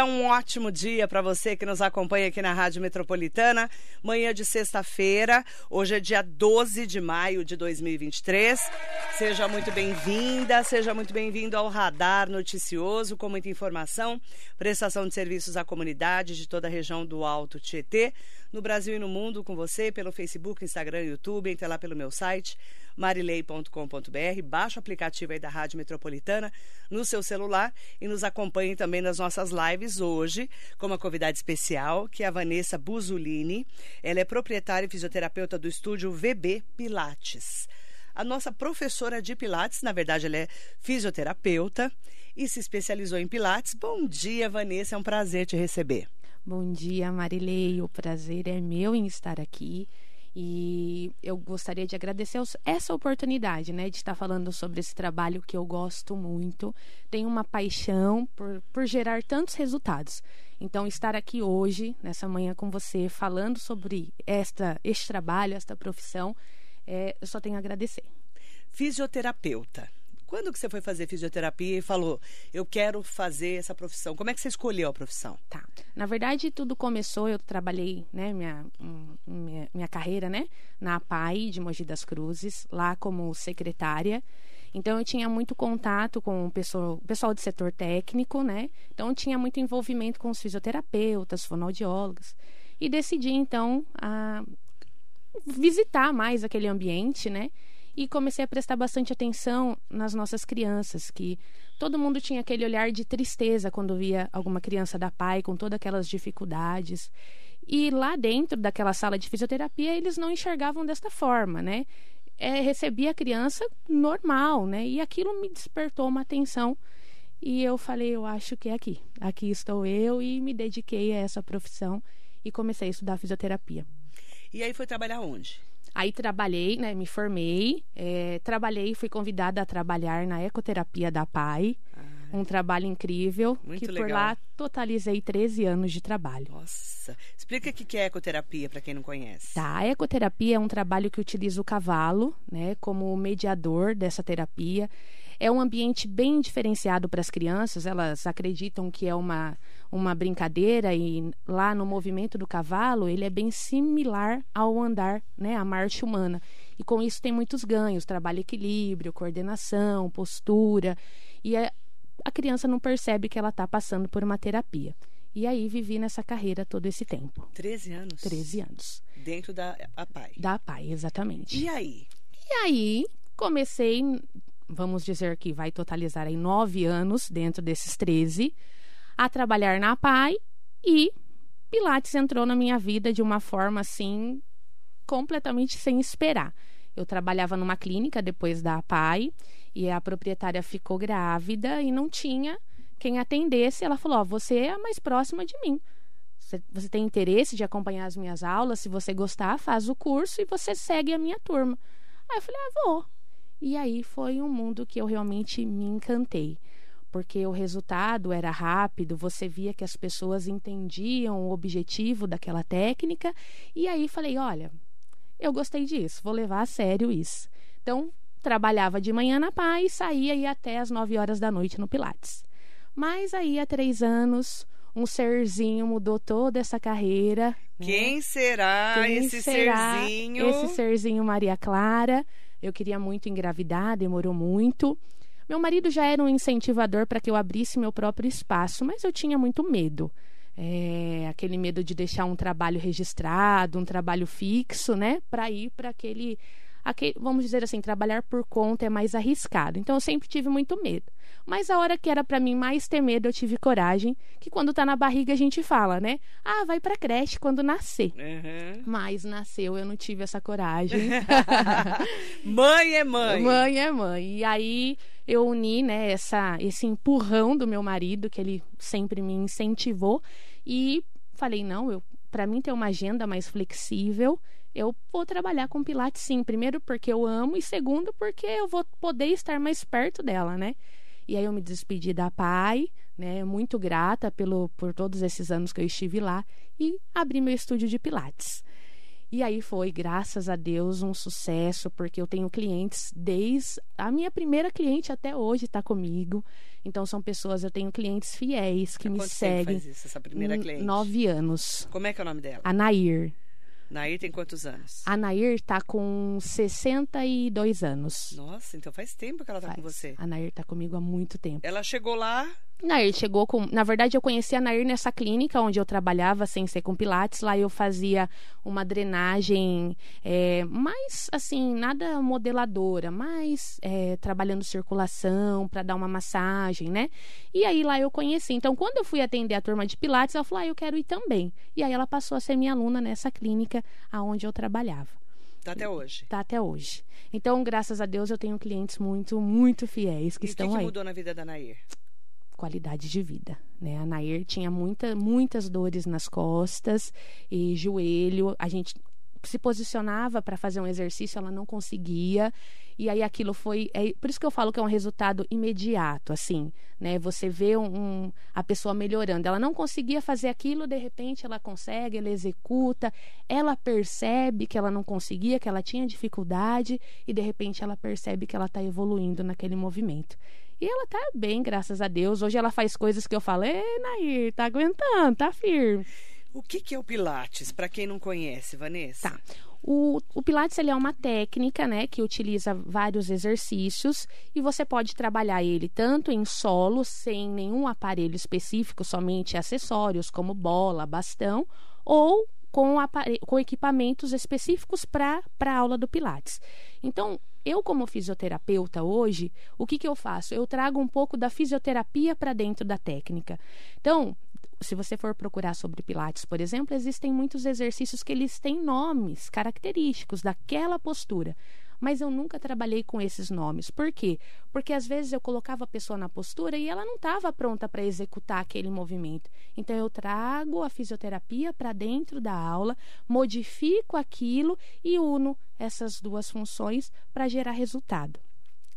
dia, um ótimo dia para você que nos acompanha aqui na Rádio Metropolitana. Manhã de sexta-feira, hoje é dia 12 de maio de 2023. Seja muito bem-vinda, seja muito bem-vindo ao Radar Noticioso, com muita informação, prestação de serviços à comunidade de toda a região do Alto Tietê, no Brasil e no mundo, com você pelo Facebook, Instagram, YouTube, entre lá pelo meu site marilei.com.br, baixe o aplicativo aí da Rádio Metropolitana no seu celular e nos acompanhe também nas nossas lives hoje, com uma convidada especial, que é a Vanessa Buzolini. Ela é proprietária e fisioterapeuta do estúdio VB Pilates. A nossa professora de Pilates, na verdade, ela é fisioterapeuta e se especializou em Pilates. Bom dia, Vanessa, é um prazer te receber. Bom dia, Marilei. O prazer é meu em estar aqui. E eu gostaria de agradecer essa oportunidade, né, de estar falando sobre esse trabalho que eu gosto muito. Tenho uma paixão por, por gerar tantos resultados. Então, estar aqui hoje, nessa manhã com você, falando sobre esta, este trabalho, esta profissão, é, eu só tenho a agradecer. Fisioterapeuta. Quando que você foi fazer fisioterapia e falou, eu quero fazer essa profissão? Como é que você escolheu a profissão? Tá. Na verdade, tudo começou, eu trabalhei, né, minha, minha, minha carreira, né, na APAI de Mogi das Cruzes, lá como secretária. Então eu tinha muito contato com o pessoal, pessoal do setor técnico, né? Então eu tinha muito envolvimento com os fisioterapeutas, fonoaudiólogos. E decidi então a visitar mais aquele ambiente, né? E comecei a prestar bastante atenção nas nossas crianças, que todo mundo tinha aquele olhar de tristeza quando via alguma criança da pai com todas aquelas dificuldades. E lá dentro daquela sala de fisioterapia, eles não enxergavam desta forma, né? É, recebia a criança normal, né? E aquilo me despertou uma atenção. E eu falei, eu acho que é aqui. Aqui estou eu e me dediquei a essa profissão e comecei a estudar fisioterapia. E aí foi trabalhar onde? Aí trabalhei, né, me formei, é, trabalhei, fui convidada a trabalhar na ecoterapia da PAI. Ah, um trabalho incrível, Muito que legal. por lá totalizei 13 anos de trabalho. Nossa, explica o que é ecoterapia para quem não conhece. Tá, a ecoterapia é um trabalho que utiliza o cavalo, né, como mediador dessa terapia. É um ambiente bem diferenciado para as crianças, elas acreditam que é uma, uma brincadeira e lá no movimento do cavalo ele é bem similar ao andar, né, a marcha humana. E com isso tem muitos ganhos, trabalho equilíbrio, coordenação, postura. E a, a criança não percebe que ela está passando por uma terapia. E aí vivi nessa carreira todo esse tempo. 13 anos? 13 anos. Dentro da APAI. Da APAI, exatamente. E aí? E aí comecei vamos dizer que vai totalizar aí nove anos dentro desses 13, a trabalhar na PAI e Pilates entrou na minha vida de uma forma assim completamente sem esperar. Eu trabalhava numa clínica depois da PAI e a proprietária ficou grávida e não tinha quem atendesse. Ela falou: oh, você é a mais próxima de mim. Você, você tem interesse de acompanhar as minhas aulas? Se você gostar, faz o curso e você segue a minha turma. Aí eu falei: ah, vou. E aí foi um mundo que eu realmente me encantei, porque o resultado era rápido, você via que as pessoas entendiam o objetivo daquela técnica, e aí falei: olha, eu gostei disso, vou levar a sério isso. Então, trabalhava de manhã na paz e saía e até as 9 horas da noite no Pilates. Mas aí, há três anos, um serzinho mudou toda essa carreira. Quem né? será Quem esse será serzinho? Esse serzinho Maria Clara. Eu queria muito engravidar, demorou muito. Meu marido já era um incentivador para que eu abrisse meu próprio espaço, mas eu tinha muito medo. É, aquele medo de deixar um trabalho registrado, um trabalho fixo, né, para ir para aquele, aquele, vamos dizer assim, trabalhar por conta é mais arriscado. Então eu sempre tive muito medo. Mas a hora que era para mim mais ter medo, eu tive coragem, que quando tá na barriga a gente fala, né? Ah, vai pra creche quando nascer. Uhum. Mas nasceu, eu não tive essa coragem. mãe é mãe. Mãe é mãe. E aí eu uni, né, essa, esse empurrão do meu marido, que ele sempre me incentivou, e falei, não, eu para mim ter uma agenda mais flexível, eu vou trabalhar com Pilates sim. Primeiro porque eu amo e segundo porque eu vou poder estar mais perto dela, né? E aí eu me despedi da PAI, né? Muito grata pelo, por todos esses anos que eu estive lá e abri meu estúdio de Pilates. E aí foi, graças a Deus, um sucesso, porque eu tenho clientes desde a minha primeira cliente até hoje está comigo. Então são pessoas, eu tenho clientes fiéis que Há me seguem. faz isso, essa primeira cliente? Nove anos. Como é que é o nome dela? A Nair. Nair tem quantos anos? A Nair está com 62 anos. Nossa, então faz tempo que ela tá com Faz. você. A Nair está comigo há muito tempo. Ela chegou lá, Nair chegou com. Na verdade, eu conheci a Nair nessa clínica onde eu trabalhava sem ser com Pilates. Lá eu fazia uma drenagem é, mais assim, nada modeladora, mais é, trabalhando circulação para dar uma massagem, né? E aí lá eu conheci. Então, quando eu fui atender a turma de Pilates, ela falou: ah, eu quero ir também. E aí ela passou a ser minha aluna nessa clínica aonde eu trabalhava. tá até hoje. Tá até hoje. Então, graças a Deus, eu tenho clientes muito, muito fiéis que e o que, estão que aí mudou na vida da Nair? Qualidade de vida, né? A Nair tinha muita, muitas dores nas costas e joelho. A gente se posicionava para fazer um exercício, ela não conseguia. E aí aquilo foi, é por isso que eu falo que é um resultado imediato, assim, né? Você vê um, um- a pessoa melhorando. Ela não conseguia fazer aquilo, de repente ela consegue, ela executa, ela percebe que ela não conseguia, que ela tinha dificuldade e de repente ela percebe que ela está evoluindo naquele movimento. E ela tá bem, graças a Deus. Hoje ela faz coisas que eu falo, Ê, Nair, tá aguentando, tá firme. O que, que é o Pilates, para quem não conhece, Vanessa? Tá. O, o Pilates ele é uma técnica, né, que utiliza vários exercícios e você pode trabalhar ele tanto em solo, sem nenhum aparelho específico, somente acessórios como bola, bastão, ou com, com equipamentos específicos para a aula do Pilates. Então, eu, como fisioterapeuta hoje, o que, que eu faço? Eu trago um pouco da fisioterapia para dentro da técnica. Então, se você for procurar sobre Pilates, por exemplo, existem muitos exercícios que eles têm nomes característicos daquela postura. Mas eu nunca trabalhei com esses nomes. Por quê? Porque às vezes eu colocava a pessoa na postura e ela não estava pronta para executar aquele movimento. Então eu trago a fisioterapia para dentro da aula, modifico aquilo e uno essas duas funções para gerar resultado.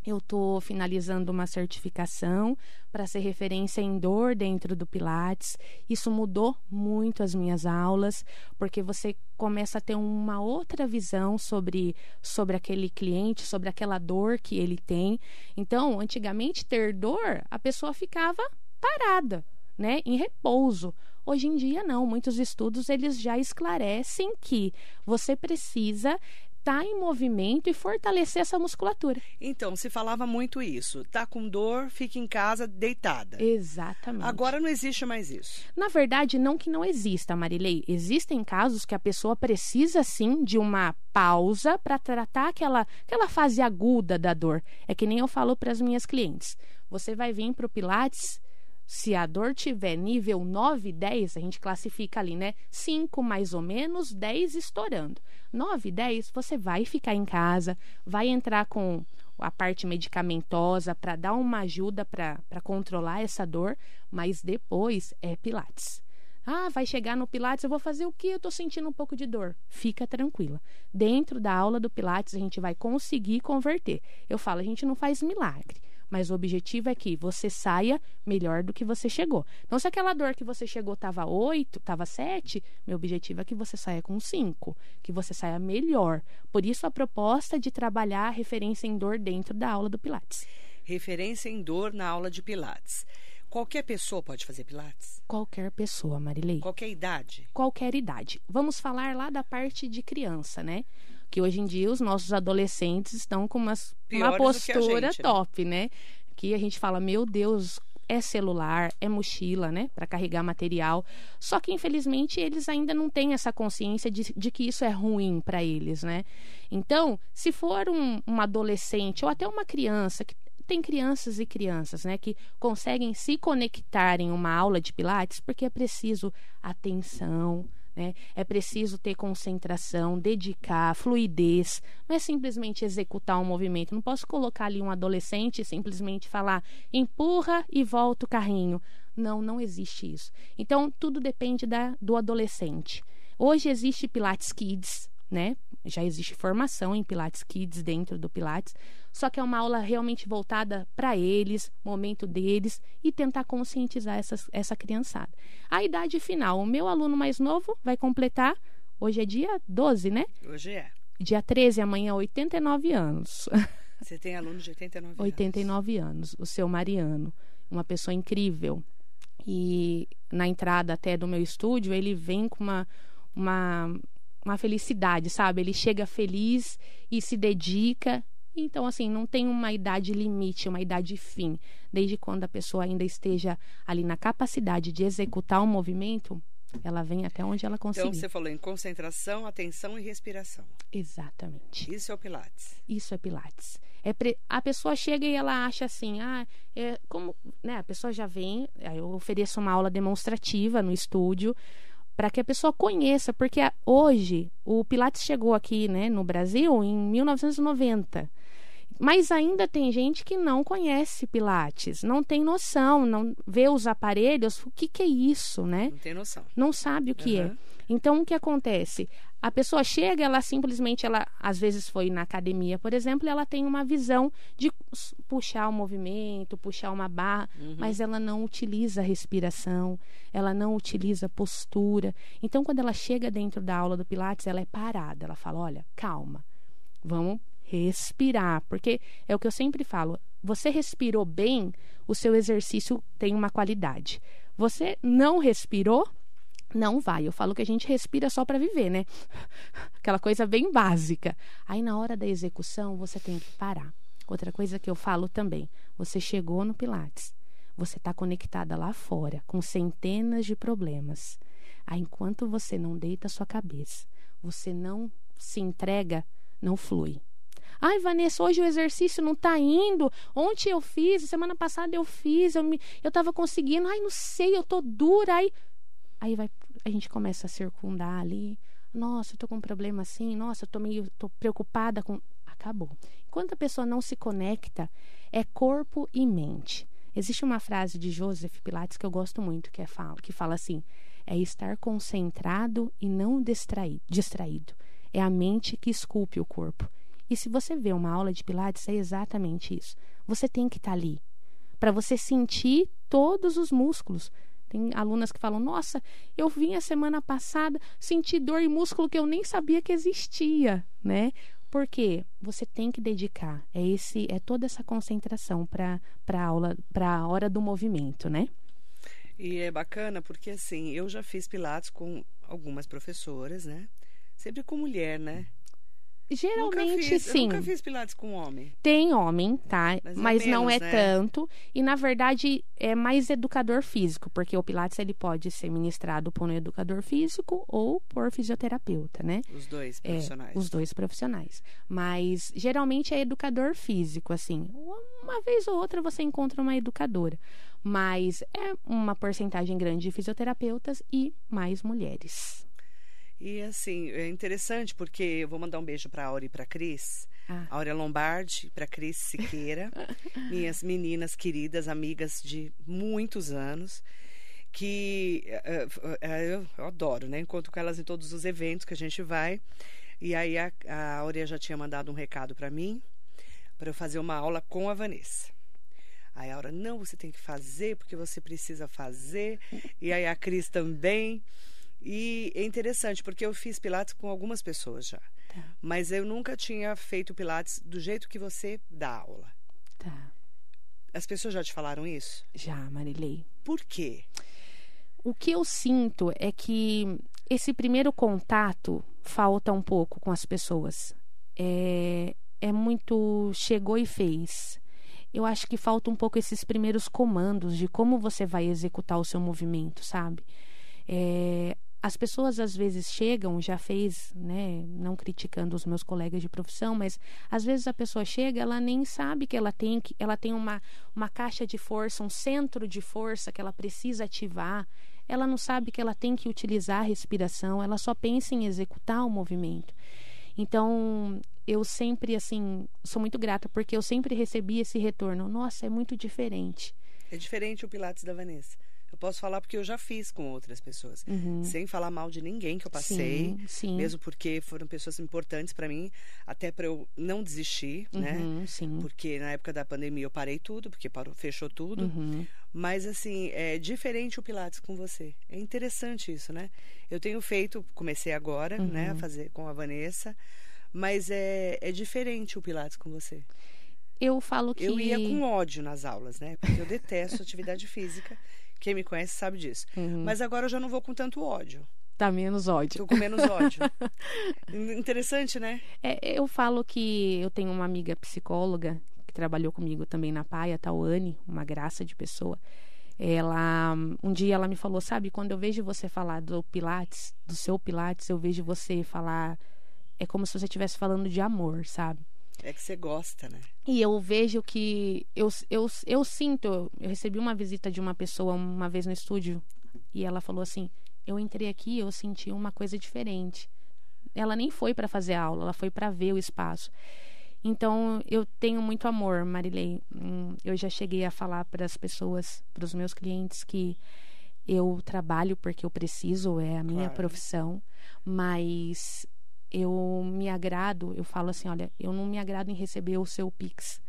Eu estou finalizando uma certificação para ser referência em dor dentro do Pilates. Isso mudou muito as minhas aulas, porque você começa a ter uma outra visão sobre, sobre aquele cliente, sobre aquela dor que ele tem. Então, antigamente, ter dor, a pessoa ficava parada, né, em repouso. Hoje em dia não, muitos estudos eles já esclarecem que você precisa estar em movimento e fortalecer essa musculatura. Então, se falava muito isso. Tá com dor, fica em casa deitada. Exatamente. Agora não existe mais isso. Na verdade, não que não exista, Marilei. Existem casos que a pessoa precisa sim de uma pausa para tratar aquela, aquela fase aguda da dor. É que nem eu falo para as minhas clientes. Você vai vir para o Pilates. Se a dor tiver nível 9, 10, a gente classifica ali, né? 5 mais ou menos, 10 estourando. 9, 10, você vai ficar em casa, vai entrar com a parte medicamentosa para dar uma ajuda para controlar essa dor, mas depois é Pilates. Ah, vai chegar no Pilates, eu vou fazer o que? Eu estou sentindo um pouco de dor. Fica tranquila. Dentro da aula do Pilates, a gente vai conseguir converter. Eu falo, a gente não faz milagre, mas o objetivo é que você saia melhor do que você chegou. Então, se aquela dor que você chegou estava 8, estava 7, meu objetivo é que você saia com 5, que você saia melhor. Por isso, a proposta de trabalhar a referência em dor dentro da aula do Pilates. Referência em dor na aula de Pilates. Qualquer pessoa pode fazer Pilates? Qualquer pessoa, Marilei. Qualquer idade? qualquer idade. Vamos falar lá da parte de criança, né? Que hoje em dia os nossos adolescentes estão com umas, uma postura gente, né? top, né? Que a gente fala, meu Deus, é celular, é mochila, né? Para carregar material. Só que, infelizmente, eles ainda não têm essa consciência de, de que isso é ruim para eles, né? Então, se for um, um adolescente ou até uma criança que tem crianças e crianças, né, que conseguem se conectar em uma aula de pilates porque é preciso atenção, né? É preciso ter concentração, dedicar, fluidez. Não é simplesmente executar um movimento. Não posso colocar ali um adolescente e simplesmente falar empurra e volta o carrinho. Não, não existe isso. Então, tudo depende da, do adolescente. Hoje existe Pilates Kids, né? Já existe formação em Pilates Kids dentro do Pilates, só que é uma aula realmente voltada para eles, momento deles e tentar conscientizar essas, essa criançada. A idade final, o meu aluno mais novo vai completar Hoje é dia 12, né? Hoje é. Dia 13, amanhã, 89 anos. Você tem aluno de 89 anos. 89 anos, o seu Mariano. Uma pessoa incrível. E na entrada até do meu estúdio, ele vem com uma, uma, uma felicidade, sabe? Ele chega feliz e se dedica. Então, assim, não tem uma idade limite, uma idade fim. Desde quando a pessoa ainda esteja ali na capacidade de executar o um movimento, ela vem até onde ela conseguir. Então, você falou em concentração, atenção e respiração. Exatamente. Isso é o Pilates. Isso é Pilates. É pre... A pessoa chega e ela acha assim, ah, é como, né? A pessoa já vem, eu ofereço uma aula demonstrativa no estúdio para que a pessoa conheça, porque hoje o Pilates chegou aqui, né, no Brasil em 1990. Mas ainda tem gente que não conhece Pilates, não tem noção, não vê os aparelhos, o que, que é isso, né? Não tem noção. Não sabe o que uhum. é. Então, o que acontece? A pessoa chega, ela simplesmente, ela às vezes foi na academia, por exemplo, e ela tem uma visão de puxar o movimento, puxar uma barra, uhum. mas ela não utiliza a respiração, ela não utiliza postura. Então, quando ela chega dentro da aula do Pilates, ela é parada, ela fala: olha, calma, vamos respirar, porque é o que eu sempre falo. Você respirou bem, o seu exercício tem uma qualidade. Você não respirou, não vai. Eu falo que a gente respira só para viver, né? Aquela coisa bem básica. Aí na hora da execução você tem que parar. Outra coisa que eu falo também: você chegou no Pilates, você está conectada lá fora com centenas de problemas. Aí enquanto você não deita sua cabeça, você não se entrega, não flui. Ai, Vanessa, hoje o exercício não está indo. Ontem eu fiz, semana passada eu fiz, eu, me, eu tava conseguindo. Ai, não sei, eu tô dura. Aí, aí vai, a gente começa a circundar ali. Nossa, eu tô com um problema assim. Nossa, eu tô meio tô preocupada com. Acabou. Enquanto a pessoa não se conecta, é corpo e mente. Existe uma frase de Joseph Pilates que eu gosto muito, que, é, que fala assim: é estar concentrado e não distraído, distraído. É a mente que esculpe o corpo. E se você vê uma aula de Pilates, é exatamente isso. Você tem que estar tá ali para você sentir todos os músculos. Tem alunas que falam: Nossa, eu vim a semana passada, senti dor em músculo que eu nem sabia que existia, né? Porque você tem que dedicar. É esse, é toda essa concentração para para aula, para a hora do movimento, né? E é bacana porque assim, eu já fiz pilates com algumas professoras, né? Sempre com mulher, né? Geralmente fiz, sim. Eu nunca fiz pilates com homem. Tem homem, tá? Mas, Mas é menos, não é né? tanto. E na verdade é mais educador físico, porque o pilates ele pode ser ministrado por um educador físico ou por fisioterapeuta, né? Os dois profissionais. É, os dois profissionais. Mas geralmente é educador físico, assim. Uma vez ou outra você encontra uma educadora. Mas é uma porcentagem grande de fisioterapeutas e mais mulheres. E assim, é interessante porque eu vou mandar um beijo para a Aura e para a Cris. Ah. Áurea Lombardi, para Cris Siqueira, minhas meninas queridas, amigas de muitos anos, que uh, uh, eu, eu, adoro, né? Encontro com elas em todos os eventos que a gente vai. E aí a, a Áurea já tinha mandado um recado para mim, para eu fazer uma aula com a Vanessa. Aí a Aura, não, você tem que fazer, porque você precisa fazer. E aí a Cris também. E é interessante, porque eu fiz Pilates com algumas pessoas já. Tá. Mas eu nunca tinha feito Pilates do jeito que você dá aula. Tá. As pessoas já te falaram isso? Já, Marilei. Por quê? O que eu sinto é que esse primeiro contato falta um pouco com as pessoas. É, é muito chegou e fez. Eu acho que falta um pouco esses primeiros comandos de como você vai executar o seu movimento, sabe? É, as pessoas às vezes chegam, já fez, né, não criticando os meus colegas de profissão, mas às vezes a pessoa chega, ela nem sabe que ela tem que ela tem uma, uma caixa de força, um centro de força que ela precisa ativar. Ela não sabe que ela tem que utilizar a respiração, ela só pensa em executar o movimento. Então, eu sempre assim, sou muito grata porque eu sempre recebi esse retorno. Nossa, é muito diferente. É diferente o Pilates da Vanessa. Posso falar porque eu já fiz com outras pessoas, Uhum. sem falar mal de ninguém que eu passei, Sim, sim. mesmo porque foram pessoas importantes para mim, até para eu não desistir, né? Uhum, sim. Porque na época da pandemia eu parei tudo, porque parou, fechou tudo. Uhum. Mas assim, é diferente o Pilates com você. É interessante isso, né? Eu tenho feito, comecei agora, né, Uhum. a fazer com a Vanessa, mas é, é diferente o Pilates com você. Eu falo que. Eu ia com ódio nas aulas, né? Porque eu detesto atividade física. Quem me conhece sabe disso. Uhum. Mas agora eu já não vou com tanto ódio. Tá menos ódio. Tô com menos ódio. Interessante, né? É, eu falo que eu tenho uma amiga psicóloga que trabalhou comigo também na Paia, a Tauane, uma graça de pessoa. Ela, um dia ela me falou, sabe, quando eu vejo você falar do Pilates, do seu Pilates, eu vejo você falar, é como se você estivesse falando de amor, sabe? É que você gosta, né? E eu vejo que eu, eu, eu sinto, eu recebi uma visita de uma pessoa uma vez no estúdio e ela falou assim: "Eu entrei aqui, eu senti uma coisa diferente". Ela nem foi para fazer aula, ela foi para ver o espaço. Então, eu tenho muito amor, Marilei. Hum, Eu já cheguei a falar para as pessoas, para os meus clientes que eu trabalho porque eu preciso, é a minha Claro. profissão, mas eu me agrado, eu falo assim, olha, eu não me agrado em receber o seu Pix,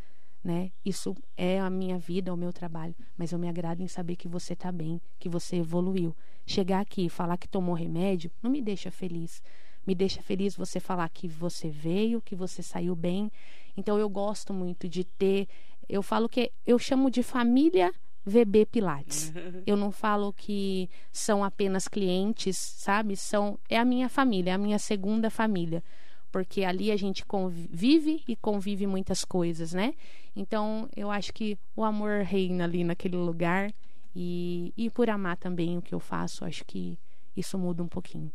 né? Isso é a minha vida, o meu trabalho, mas eu me agrado em saber que você tá bem, que você evoluiu. Chegar aqui e falar que tomou remédio não me deixa feliz. Me deixa feliz você falar que você veio, que você saiu bem. Então eu gosto muito de ter, eu falo que eu chamo de família VB Pilates. Eu não falo que são apenas clientes, sabe? São é a minha família, é a minha segunda família, porque ali a gente convive e convive muitas coisas, né? Então eu acho que o amor reina ali naquele lugar e, e por amar também o que eu faço, acho que isso muda um pouquinho.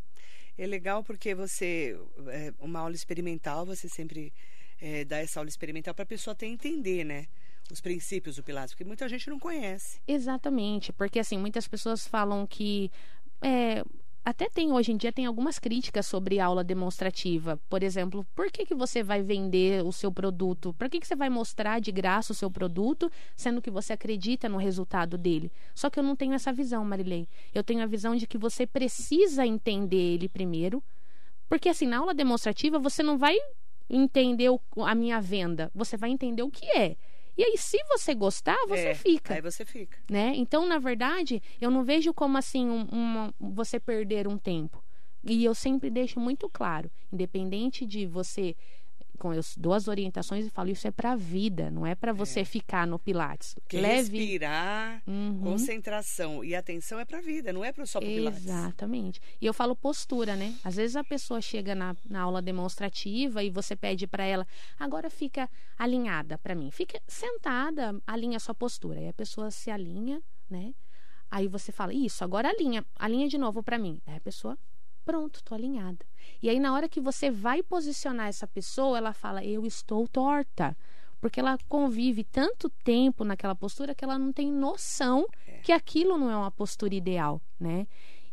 É legal porque você, é, uma aula experimental, você sempre é, dá essa aula experimental para a pessoa até entender, né? Os princípios do Pilates, porque muita gente não conhece. Exatamente, porque assim, muitas pessoas falam que. é, até tem hoje em dia tem algumas críticas sobre aula demonstrativa. Por exemplo, por que, que você vai vender o seu produto? Por que, que você vai mostrar de graça o seu produto, sendo que você acredita no resultado dele? Só que eu não tenho essa visão, Marilei. Eu tenho a visão de que você precisa entender ele primeiro. Porque assim, na aula demonstrativa, você não vai entender o- a minha venda, você vai entender o que é. E aí, se você gostar, você É, fica Aí você fica. né? Então, na verdade, eu não vejo como assim um- uma- você perder um tempo. E eu sempre deixo muito claro, independente de você com eu dou as orientações e falo isso é para vida, não é para você ficar no pilates. Leve respirar, Uhum. concentração e atenção é para a vida, não é pro, só para o Pilates. Exatamente. E eu falo postura, né? Às vezes a pessoa chega na, na aula demonstrativa e você pede para ela, agora fica alinhada para mim. Fica sentada, alinha sua postura. Aí a pessoa se alinha, né? Aí você fala, isso, agora alinha, alinha de novo para mim. Aí a pessoa, pronto, tô alinhada. E aí na hora que você vai posicionar essa pessoa, ela fala, eu estou torta. Porque ela convive tanto tempo naquela postura que ela não tem noção que aquilo não é uma postura ideal, né?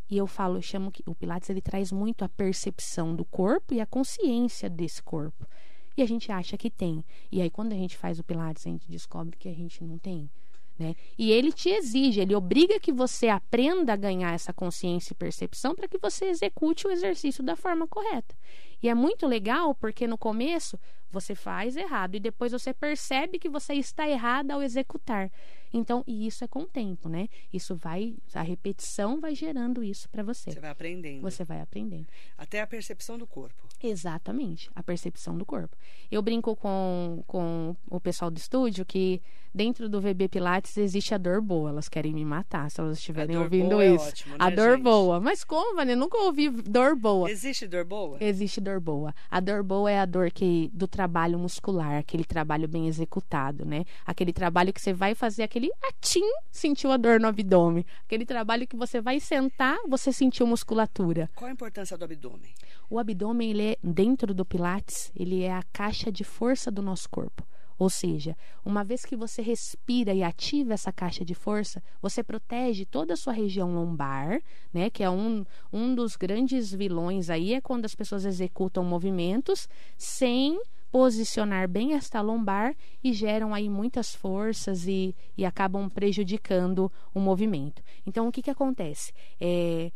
E eu falo, eu chamo que o Pilates ele traz muito a percepção do corpo e a consciência desse corpo. E a gente acha que tem. E aí quando a gente faz o Pilates, a gente descobre que a gente não tem. Né? E ele te exige, ele obriga que você aprenda a ganhar essa consciência e percepção para que você execute o exercício da forma correta. E é muito legal porque no começo você faz errado e depois você percebe que você está errada ao executar. Então, e isso é com o tempo, né? Isso vai, a repetição vai gerando isso para você. Você vai aprendendo. Você vai aprendendo. Até a percepção do corpo. Exatamente, a percepção do corpo. Eu brinco com, com o pessoal do estúdio que dentro do VB Pilates existe a dor boa. Elas querem me matar se elas estiverem dor ouvindo é isso. ótimo, a né, dor gente? boa. Mas como, Vânia? Eu nunca ouvi dor boa. Existe dor boa? Existe dor boa. A dor boa é a dor que do trabalho muscular, aquele trabalho bem executado, né? Aquele trabalho que você vai fazer aquele atim, sentiu a dor no abdômen. Aquele trabalho que você vai sentar, você sentiu musculatura. Qual a importância do abdômen? O abdômen, ele é dentro do pilates, ele é a caixa de força do nosso corpo. Ou seja, uma vez que você respira e ativa essa caixa de força, você protege toda a sua região lombar, né? Que é um, um dos grandes vilões aí, é quando as pessoas executam movimentos sem posicionar bem esta lombar e geram aí muitas forças e, e acabam prejudicando o movimento. Então, o que, que acontece? É,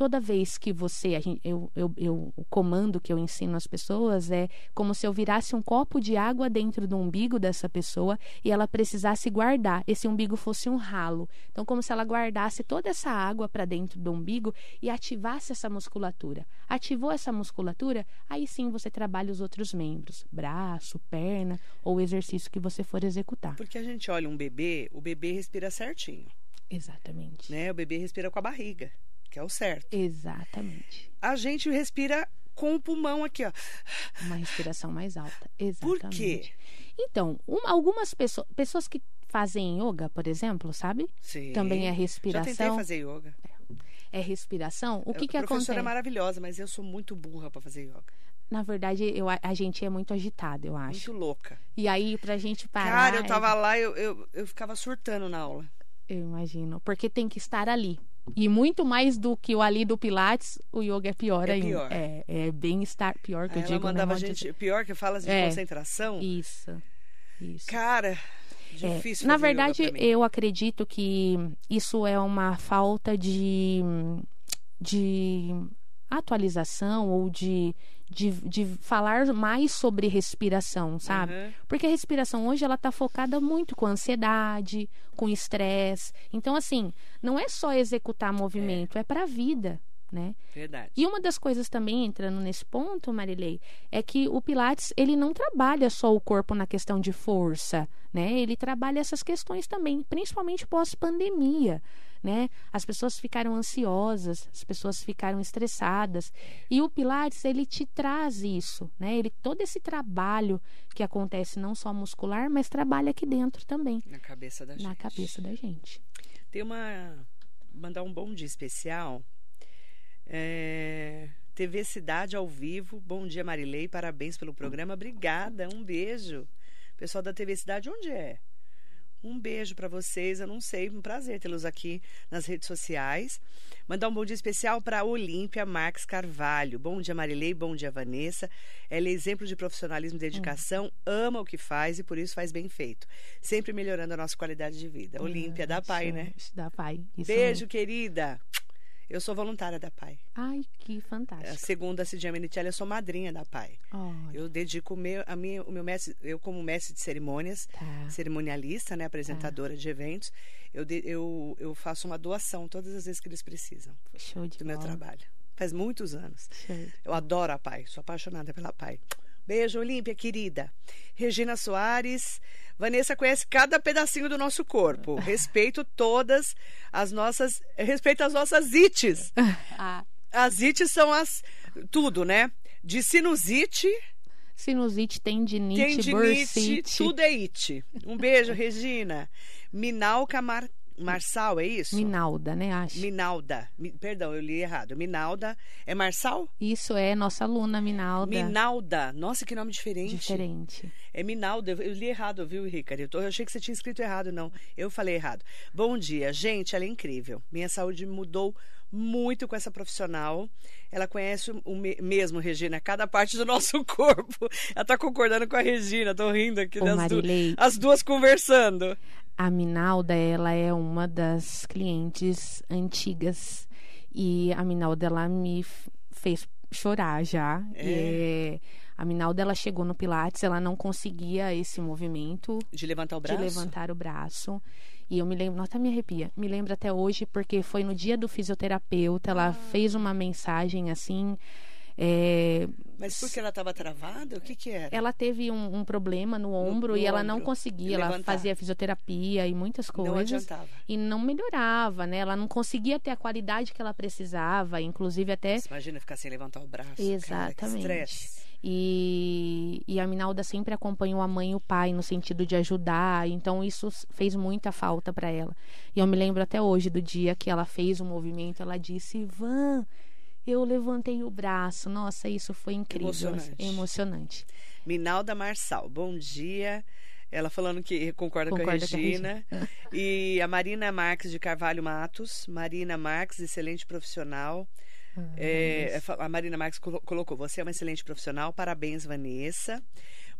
toda vez que você, gente, eu, eu, eu, o comando que eu ensino às pessoas é como se eu virasse um copo de água dentro do umbigo dessa pessoa e ela precisasse guardar, esse umbigo fosse um ralo. Então, como se ela guardasse toda essa água para dentro do umbigo e ativasse essa musculatura. Ativou essa musculatura, aí sim você trabalha os outros membros, braço, perna ou o exercício que você for executar. Porque a gente olha um bebê, o bebê respira certinho. Exatamente. Né? O bebê respira com a barriga que é o certo. Exatamente. A gente respira com o pulmão aqui, ó. Uma respiração mais alta. Exatamente. Por quê? Então, algumas pessoas, pessoas que fazem yoga, por exemplo, sabe? Sim. Também é respiração. Já tentei fazer yoga. É, é respiração. O que, que acontece? A professora é maravilhosa, mas eu sou muito burra para fazer yoga. Na verdade, eu, a gente é muito agitada, eu acho. Muito louca. E aí, pra gente parar... Cara, eu tava é... lá, eu, eu, eu ficava surtando na aula. Eu imagino. Porque tem que estar ali. E muito mais do que o ali do Pilates, o yoga é pior é ainda. Pior. É, é bem-estar pior que Aí eu digo. Ela mandava gente. Pior que fala de é, concentração. Isso. Isso. Cara, difícil. É, na verdade, eu acredito que isso é uma falta de, de atualização ou de, de, de falar mais sobre respiração, sabe? Uhum. Porque a respiração hoje ela está focada muito com ansiedade, com estresse. Então, assim, não é só executar movimento, é, é para a vida. Né? Verdade. E uma das coisas também entrando nesse ponto, Marilei, é que o Pilates ele não trabalha só o corpo na questão de força, né? Ele trabalha essas questões também, principalmente pós-pandemia né? As pessoas ficaram ansiosas, as pessoas ficaram estressadas. E o Pilates, ele te traz isso, né? Ele todo esse trabalho que acontece não só muscular, mas trabalha aqui dentro também. Na cabeça da na gente. Na cabeça da gente. Tem uma mandar um bom dia especial. É... TV Cidade ao vivo. Bom dia, Marilei. Parabéns pelo programa. Obrigada. Um beijo. Pessoal da TV Cidade, onde é? Um beijo para vocês. Eu não sei, um prazer tê-los aqui nas redes sociais. Mandar um bom dia especial para Olímpia Marques Carvalho. Bom dia, Marilei. Bom dia, Vanessa. Ela é exemplo de profissionalismo e dedicação, hum. ama o que faz e por isso faz bem feito. Sempre melhorando a nossa qualidade de vida. Olímpia, da Pai, né? Da Pai. Isso beijo, querida. Eu sou voluntária da PAI. Ai, que fantástico. Segundo a Cidinha Menitelli, eu sou madrinha da PAI. Olha. Eu dedico meu, a minha, o meu mestre, eu como mestre de cerimônias, tá. cerimonialista, né, apresentadora tá. de eventos, eu, de, eu, eu faço uma doação todas as vezes que eles precisam Show de do bola. meu trabalho. Faz muitos anos. Show. Eu adoro a PAI, sou apaixonada pela PAI. Beijo, Olímpia, querida. Regina Soares. Vanessa conhece cada pedacinho do nosso corpo. Respeito todas as nossas. Respeito as nossas ites. Ah. As ites são as. Tudo, né? De sinusite. Sinusite, tendinite, tendinite, bursite. tudo é it. Um beijo, Regina. Minalca Mar Marçal, é isso? Minalda, né? Acho. Minalda. Mi, perdão, eu li errado. Minalda. É Marçal? Isso é nossa aluna, Minalda. Minalda. Nossa, que nome diferente. Diferente. É Minalda. Eu li errado, viu, Ricardo? Eu, eu achei que você tinha escrito errado, não. Eu falei errado. Bom dia. Gente, ela é incrível. Minha saúde mudou muito com essa profissional. Ela conhece o mesmo, Regina, cada parte do nosso corpo. Ela está concordando com a Regina, tô rindo aqui Ô, das Marilei, du as duas conversando. A Minalda, ela é uma das clientes antigas. E a Minalda, ela me fez chorar já. É. E, a Minalda, ela chegou no Pilates, ela não conseguia esse movimento. De levantar o braço? De levantar o braço. E eu me lembro, nota me arrepia, me lembro até hoje, porque foi no dia do fisioterapeuta, ela ah. fez uma mensagem assim. É, Mas porque ela estava travada? O que, que era? Ela teve um, um problema no ombro no, no e ela não conseguia. Ela fazia fisioterapia e muitas coisas. Não adiantava. E não melhorava, né? Ela não conseguia ter a qualidade que ela precisava, inclusive até. Você imagina ficar sem levantar o braço. Exatamente. Cara, e, e a Minalda sempre acompanhou a mãe e o pai no sentido de ajudar, então isso fez muita falta para ela. E eu me lembro até hoje do dia que ela fez o movimento, ela disse: Ivan, eu levantei o braço. Nossa, isso foi incrível. Emocionante. Emocionante. Minalda Marçal, bom dia. Ela falando que concorda, concorda com a Regina. Com a Regina. e a Marina Marques de Carvalho Matos. Marina Marques, excelente profissional. Ah, é, a Marina Marques colocou: Você é uma excelente profissional. Parabéns, Vanessa.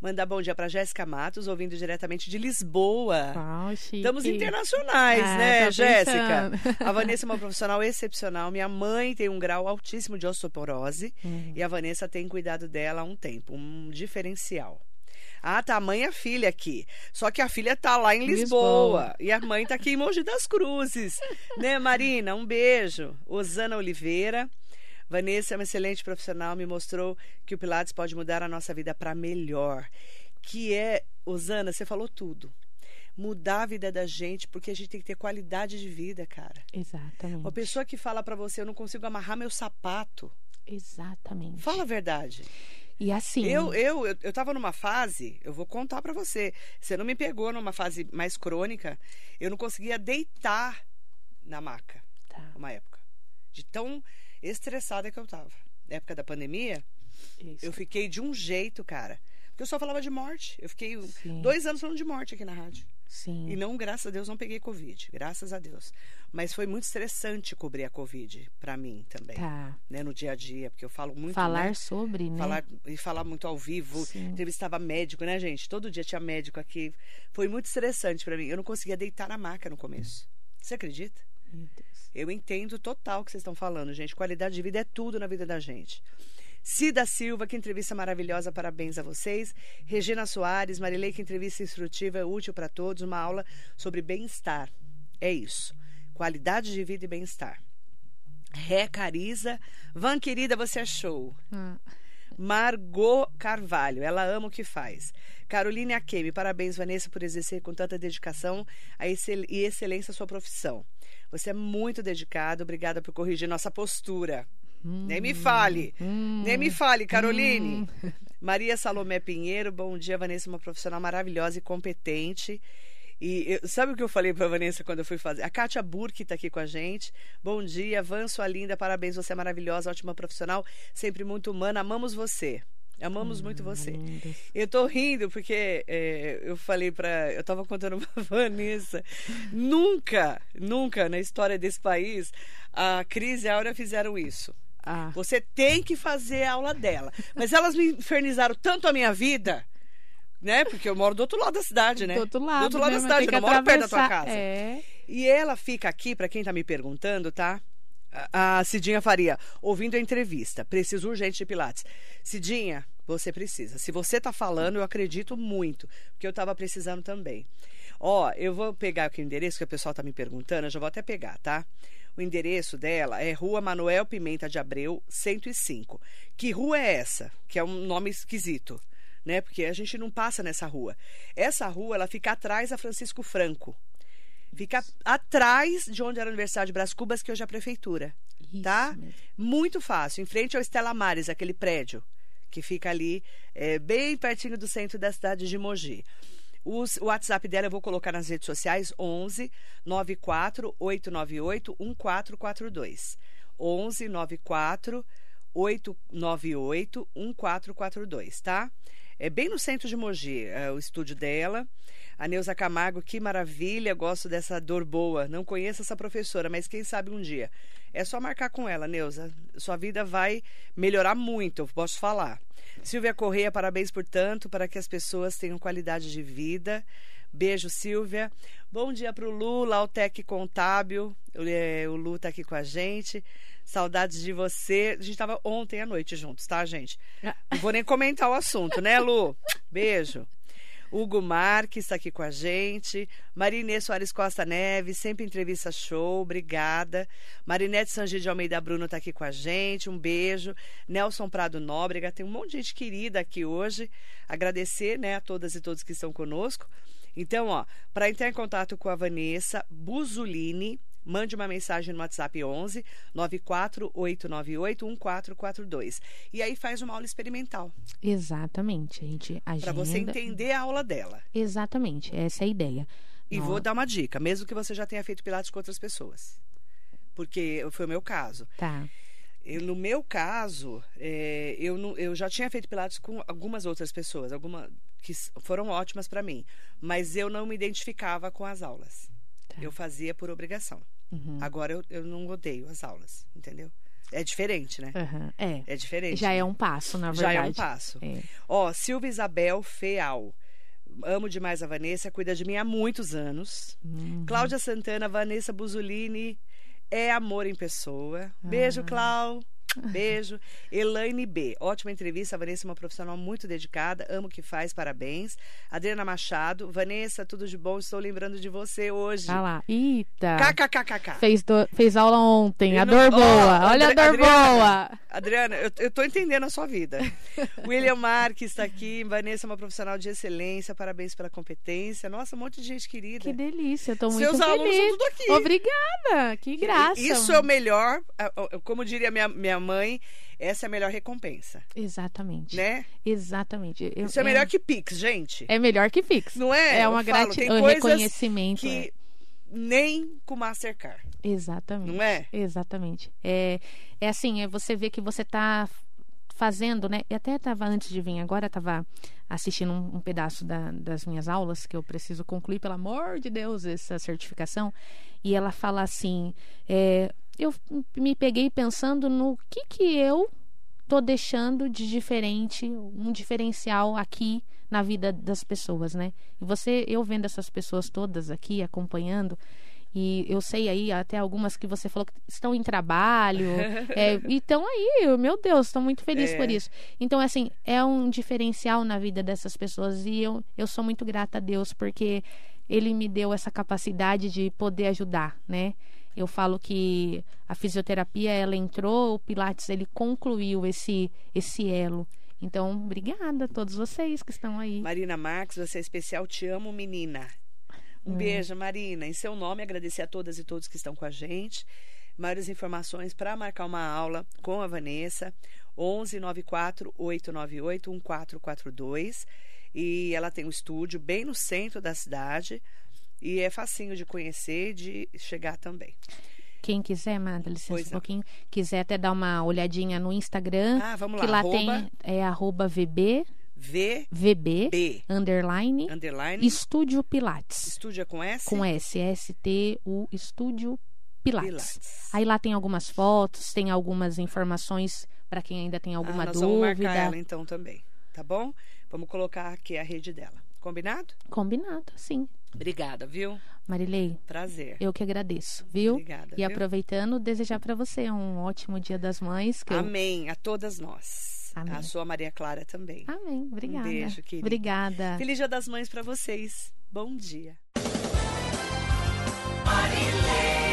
Mandar bom dia para Jéssica Matos, ouvindo diretamente de Lisboa. Uau, chique. Estamos internacionais, Ah, né, Jéssica? A Vanessa é uma profissional excepcional. Minha mãe tem um grau altíssimo de osteoporose Hum. e a Vanessa tem cuidado dela há um tempo, um diferencial. Ah, tá a mãe e a filha aqui. Só que a filha tá lá em Lisboa. Lisboa. E a mãe tá aqui em Mogi das Cruzes. né, Marina? Um beijo. Osana Oliveira. Vanessa é uma excelente profissional, me mostrou que o Pilates pode mudar a nossa vida para melhor. Que é, Osana, você falou tudo. Mudar a vida da gente, porque a gente tem que ter qualidade de vida, cara. Exatamente. Uma pessoa que fala para você, eu não consigo amarrar meu sapato. Exatamente. Fala a verdade. E assim. Eu, eu, eu, eu tava numa fase, eu vou contar pra você. Você não me pegou numa fase mais crônica. Eu não conseguia deitar na maca, Tá, uma época. De tão estressada que eu tava. Na época da pandemia, isso. eu fiquei de um jeito, cara. Porque eu só falava de morte. Eu fiquei Sim. dois anos falando de morte aqui na rádio. Sim. E não, graças a Deus, não peguei Covid. Graças a Deus. Mas foi muito estressante cobrir a Covid pra mim também. Tá. Né, no dia a dia, porque eu falo muito. Falar né? sobre, né? falar e falar muito ao vivo, Sim. entrevistava médico, né, gente? Todo dia tinha médico aqui. Foi muito estressante pra mim. Eu não conseguia deitar na maca no começo. Você acredita? Meu Deus. Eu entendo total o que vocês estão falando, gente. Qualidade de vida é tudo na vida da gente. Cida Silva, que entrevista maravilhosa, parabéns a vocês. Regina Soares, Marilei, que entrevista instrutiva, útil para todos, uma aula sobre bem-estar. É isso. Qualidade de vida e bem-estar. Ré Cariza, Van querida, você é show. Margot Carvalho, ela ama o que faz. Caroline Akemi, parabéns, Vanessa, por exercer com tanta dedicação a excel- e excelência a sua profissão. Você é muito dedicada, obrigada por corrigir nossa postura. Nem me fale, hum, nem me fale, Caroline. Maria Salomé Pinheiro, bom dia, Vanessa, uma profissional maravilhosa e competente. E eu- sabe o que eu falei para Vanessa quando eu fui fazer? A Kátia Burke está aqui com a gente. Bom dia, Van, sua linda, parabéns, você é maravilhosa, ótima profissional, sempre muito humana, amamos você. Amamos muito você. Eu tô rindo porque é, eu falei pra. Eu tava contando pra Vanessa. Nunca, nunca na história desse país a Cris e a Áurea fizeram isso. Ah, Você tem que fazer a aula dela. Mas elas me infernizaram tanto a minha vida, né? Porque eu moro do outro lado da cidade, né? do outro lado. Do outro lado né? da cidade, eu não moro perto da tua casa. É. E ela fica aqui, para quem tá me perguntando, tá? A Cidinha Faria, ouvindo a entrevista, preciso urgente de Pilates. Cidinha, você precisa. Se você tá falando, eu acredito muito, porque eu tava precisando também. Ó, eu vou pegar aqui o endereço que o pessoal tá me perguntando, eu já vou até pegar, tá? O endereço dela é Rua Manuel Pimenta de Abreu, 105. Que rua é essa? Que é um nome esquisito, né? Porque a gente não passa nessa rua. Essa rua, ela fica atrás da Francisco Franco. Fica atrás de onde era a Universidade de Brás Cubas, que hoje é a prefeitura. Isso tá? mesmo. Muito fácil. Em frente ao Estela Mares, aquele prédio que fica ali, é, bem pertinho do centro da cidade de Mogi. Os- o WhatsApp dela eu vou colocar nas redes sociais: 11 94 898 1442. 11 94 898 1442, tá? É bem no centro de Mogi, é o estúdio dela. A Neuza Camargo, que maravilha, gosto dessa dor boa. Não conheço essa professora, mas quem sabe um dia. É só marcar com ela, Neuza. Sua vida vai melhorar muito, eu posso falar. Silvia Correia, parabéns por tanto, para que as pessoas tenham qualidade de vida. Beijo, Silvia. Bom dia para o Lu, Lautec Contábil. É, O Lu está aqui com a gente. Saudades de você. A gente estava ontem à noite juntos, tá, gente? Não vou nem comentar o assunto, né, Lu? Beijo. Hugo Marques está aqui com a gente. Marinê Soares Costa Neves, sempre entrevista show, obrigada. Marinete Sangi de Almeida Bruno está aqui com a gente, um beijo. Nelson Prado Nóbrega, tem um monte de gente querida aqui hoje. Agradecer né, a todas e todos que estão conosco. Então, ó, para entrar em contato com a Vanessa Buzolini, mande uma mensagem no WhatsApp 11 94898 1442. E aí faz uma aula experimental, Exatamente. A gente agenda... para você entender a aula dela. Exatamente. Essa é a ideia. E vou dar uma dica, mesmo que você já tenha feito pilates com outras pessoas. Porque foi o meu caso. Tá. Eu, no meu caso, é, eu, não- eu já tinha feito pilates com algumas outras pessoas, alguma, que foram ótimas para mim. Mas eu não me identificava com as aulas. Tá. Eu fazia por obrigação. Uhum. Agora eu, eu não odeio as aulas, entendeu? É diferente, né? Aham, É. É diferente. Já né? é um passo, na Já verdade. é um passo. É. Ó, Silvia Isabel Feal. Amo demais a Vanessa, cuida de mim há muitos anos. Uhum. Cláudia Santana, Vanessa Buzolini, é amor em pessoa. Beijo, Ah. Clau. Beijo. Elaine B. Ótima entrevista. A Vanessa é uma profissional muito dedicada. Amo o que faz. Parabéns. Adriana Machado. Vanessa, tudo de bom. Estou lembrando de você hoje. Tá lá. Eita. KKKKK. Fez, do- fez aula ontem. A não- dor boa. Olha a dor Adriana. boa. Adriana, eu, eu tô entendendo a sua vida. William Marques está aqui. Vanessa é uma profissional de excelência. Parabéns pela competência. Nossa, um monte de gente querida. Que delícia. Tô muito Seus alunos feliz. são tudo aqui. Obrigada. Que graça. Isso é o melhor, ah, ah, como diria minha, minha mãe, essa é a melhor recompensa, Exatamente. né? Exatamente. Eu- Isso é melhor que Pix, gente. É melhor que Pix. Não é? É uma gratidão. Um reconhecimento. que nem com Mastercard, é. Exatamente. não é? Exatamente. É, é assim, é você vê que você tá fazendo, né? Eu até estava antes de vir agora, estava assistindo um, um pedaço da- das minhas aulas que eu preciso concluir, pelo amor de Deus, essa certificação. E ela fala assim: é, eu me peguei pensando no que que eu tô deixando de diferente, um diferencial aqui na vida das pessoas, né? E você, eu vendo essas pessoas todas aqui acompanhando, e eu sei aí até algumas que você falou que estão em trabalho, é, e estão aí, meu Deus, estou muito feliz É. por isso. Então, assim, é um diferencial na vida dessas pessoas e eu, eu sou muito grata a Deus porque Ele me deu essa capacidade de poder ajudar, né? Eu falo que a fisioterapia ela entrou, o Pilates ele concluiu esse esse elo. Então, obrigada a todos vocês que estão aí. Marina Marques, você é especial, te amo, menina. Um Hum. beijo, Marina. Em seu nome, agradecer a todas e todos que estão com a gente. Maiores informações para marcar uma aula com a Vanessa, 11 94 898 1442. E ela tem um estúdio bem no centro da cidade. E é facinho de conhecer e de chegar também. Quem quiser, Manda, licença Pois um não. pouquinho, quiser até dar uma olhadinha no Instagram, Ah, vamos que lá. lá arroba tem é arroba VB, VB, VB, underline, underline, Estúdio Pilates. estúdio é com S? Com S, S-T-U, Estúdio Pilates. Pilates. Aí lá tem algumas fotos, tem algumas informações para quem ainda tem alguma ah, nós vamos dúvida. marcar ela então também, tá bom? Vamos colocar aqui a rede dela. Combinado? Combinado, sim. Obrigada, viu? Marilei, Prazer. eu que agradeço, viu? Obrigada. E viu? aproveitando, desejar para você um ótimo Dia das Mães. Que eu- Amém. A todas nós. Amém. A sua Maria Clara também. Amém. Obrigada. beijo, querida. Obrigada. Feliz Dia das Mães para vocês. Bom dia. Marilê